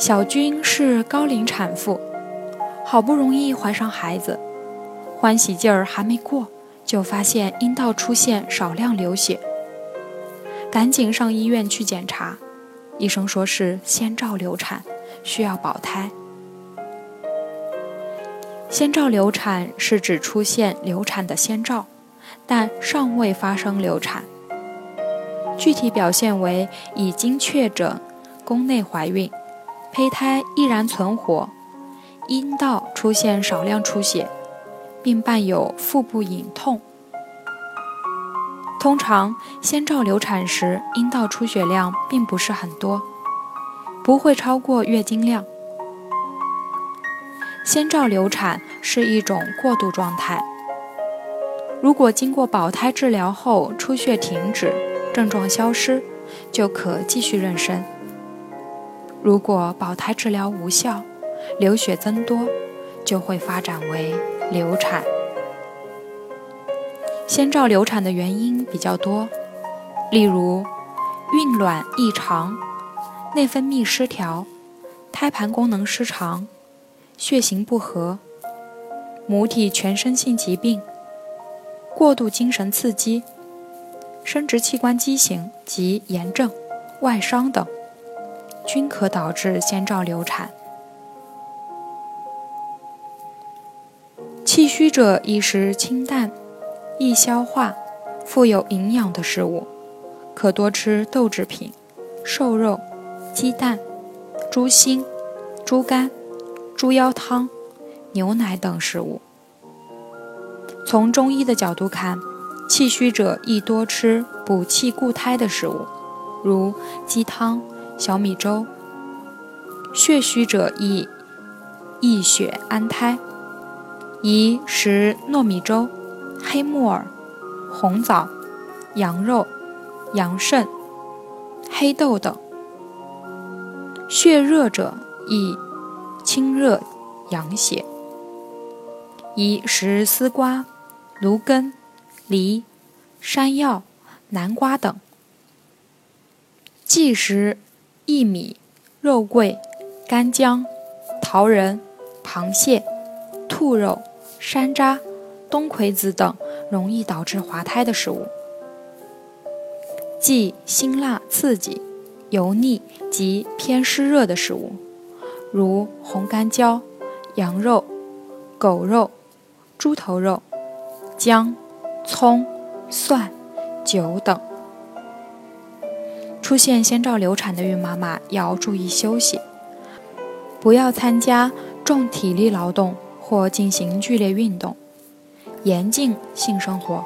小军是高龄产妇，好不容易怀上孩子，欢喜劲儿还没过，就发现阴道出现少量流血，赶紧上医院去检查，医生说是先兆流产，需要保胎。先兆流产是指出现流产的先兆，但尚未发生流产，具体表现为已经确诊宫内怀孕。胚胎依然存活，阴道出现少量出血，并伴有腹部隐痛。通常，先兆流产时阴道出血量并不是很多，不会超过月经量。先兆流产是一种过渡状态，如果经过保胎治疗后出血停止，症状消失，就可继续妊娠。如果保胎治疗无效，流血增多，就会发展为流产。先兆流产的原因比较多，例如孕卵异常、内分泌失调、胎盘功能失常、血型不合、母体全身性疾病、过度精神刺激、生殖器官畸形及炎症、外伤等。均可导致先兆流产。气虚者宜食清淡、易消化、富有营养的食物，可多吃豆制品、瘦肉、鸡蛋、猪心、猪肝、猪腰汤、牛奶等食物。从中医的角度看，气虚者宜多吃补气固胎的食物，如鸡汤。小米粥，血虚者宜益血安胎，宜食糯米粥、黑木耳、红枣、羊肉、羊肾、黑豆等。血热者宜清热养血，宜食丝瓜、芦根、梨、山药、南瓜等。忌食。薏米、肉桂、干姜、桃仁、螃蟹、兔肉、山楂、冬葵子等容易导致滑胎的食物，忌辛辣刺激、油腻及偏湿热的食物，如红干椒、羊肉、狗肉、猪头肉、姜、葱、蒜、酒等。出现先兆流产的孕妈妈要注意休息，不要参加重体力劳动或进行剧烈运动，严禁性生活，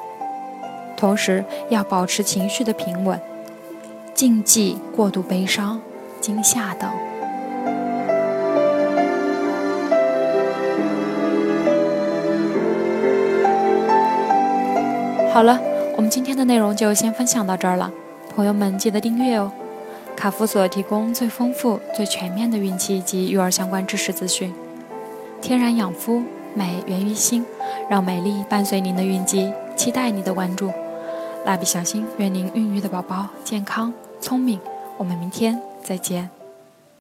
同时要保持情绪的平稳，禁忌过度悲伤、惊吓等。好了，我们今天的内容就先分享到这儿了。朋友们，记得订阅哦！卡夫所提供最丰富、最全面的孕期及育儿相关知识资讯。天然养肤，美源于心，让美丽伴随您的孕期，期待你的关注。蜡笔小新，愿您孕育的宝宝健康聪明。我们明天再见。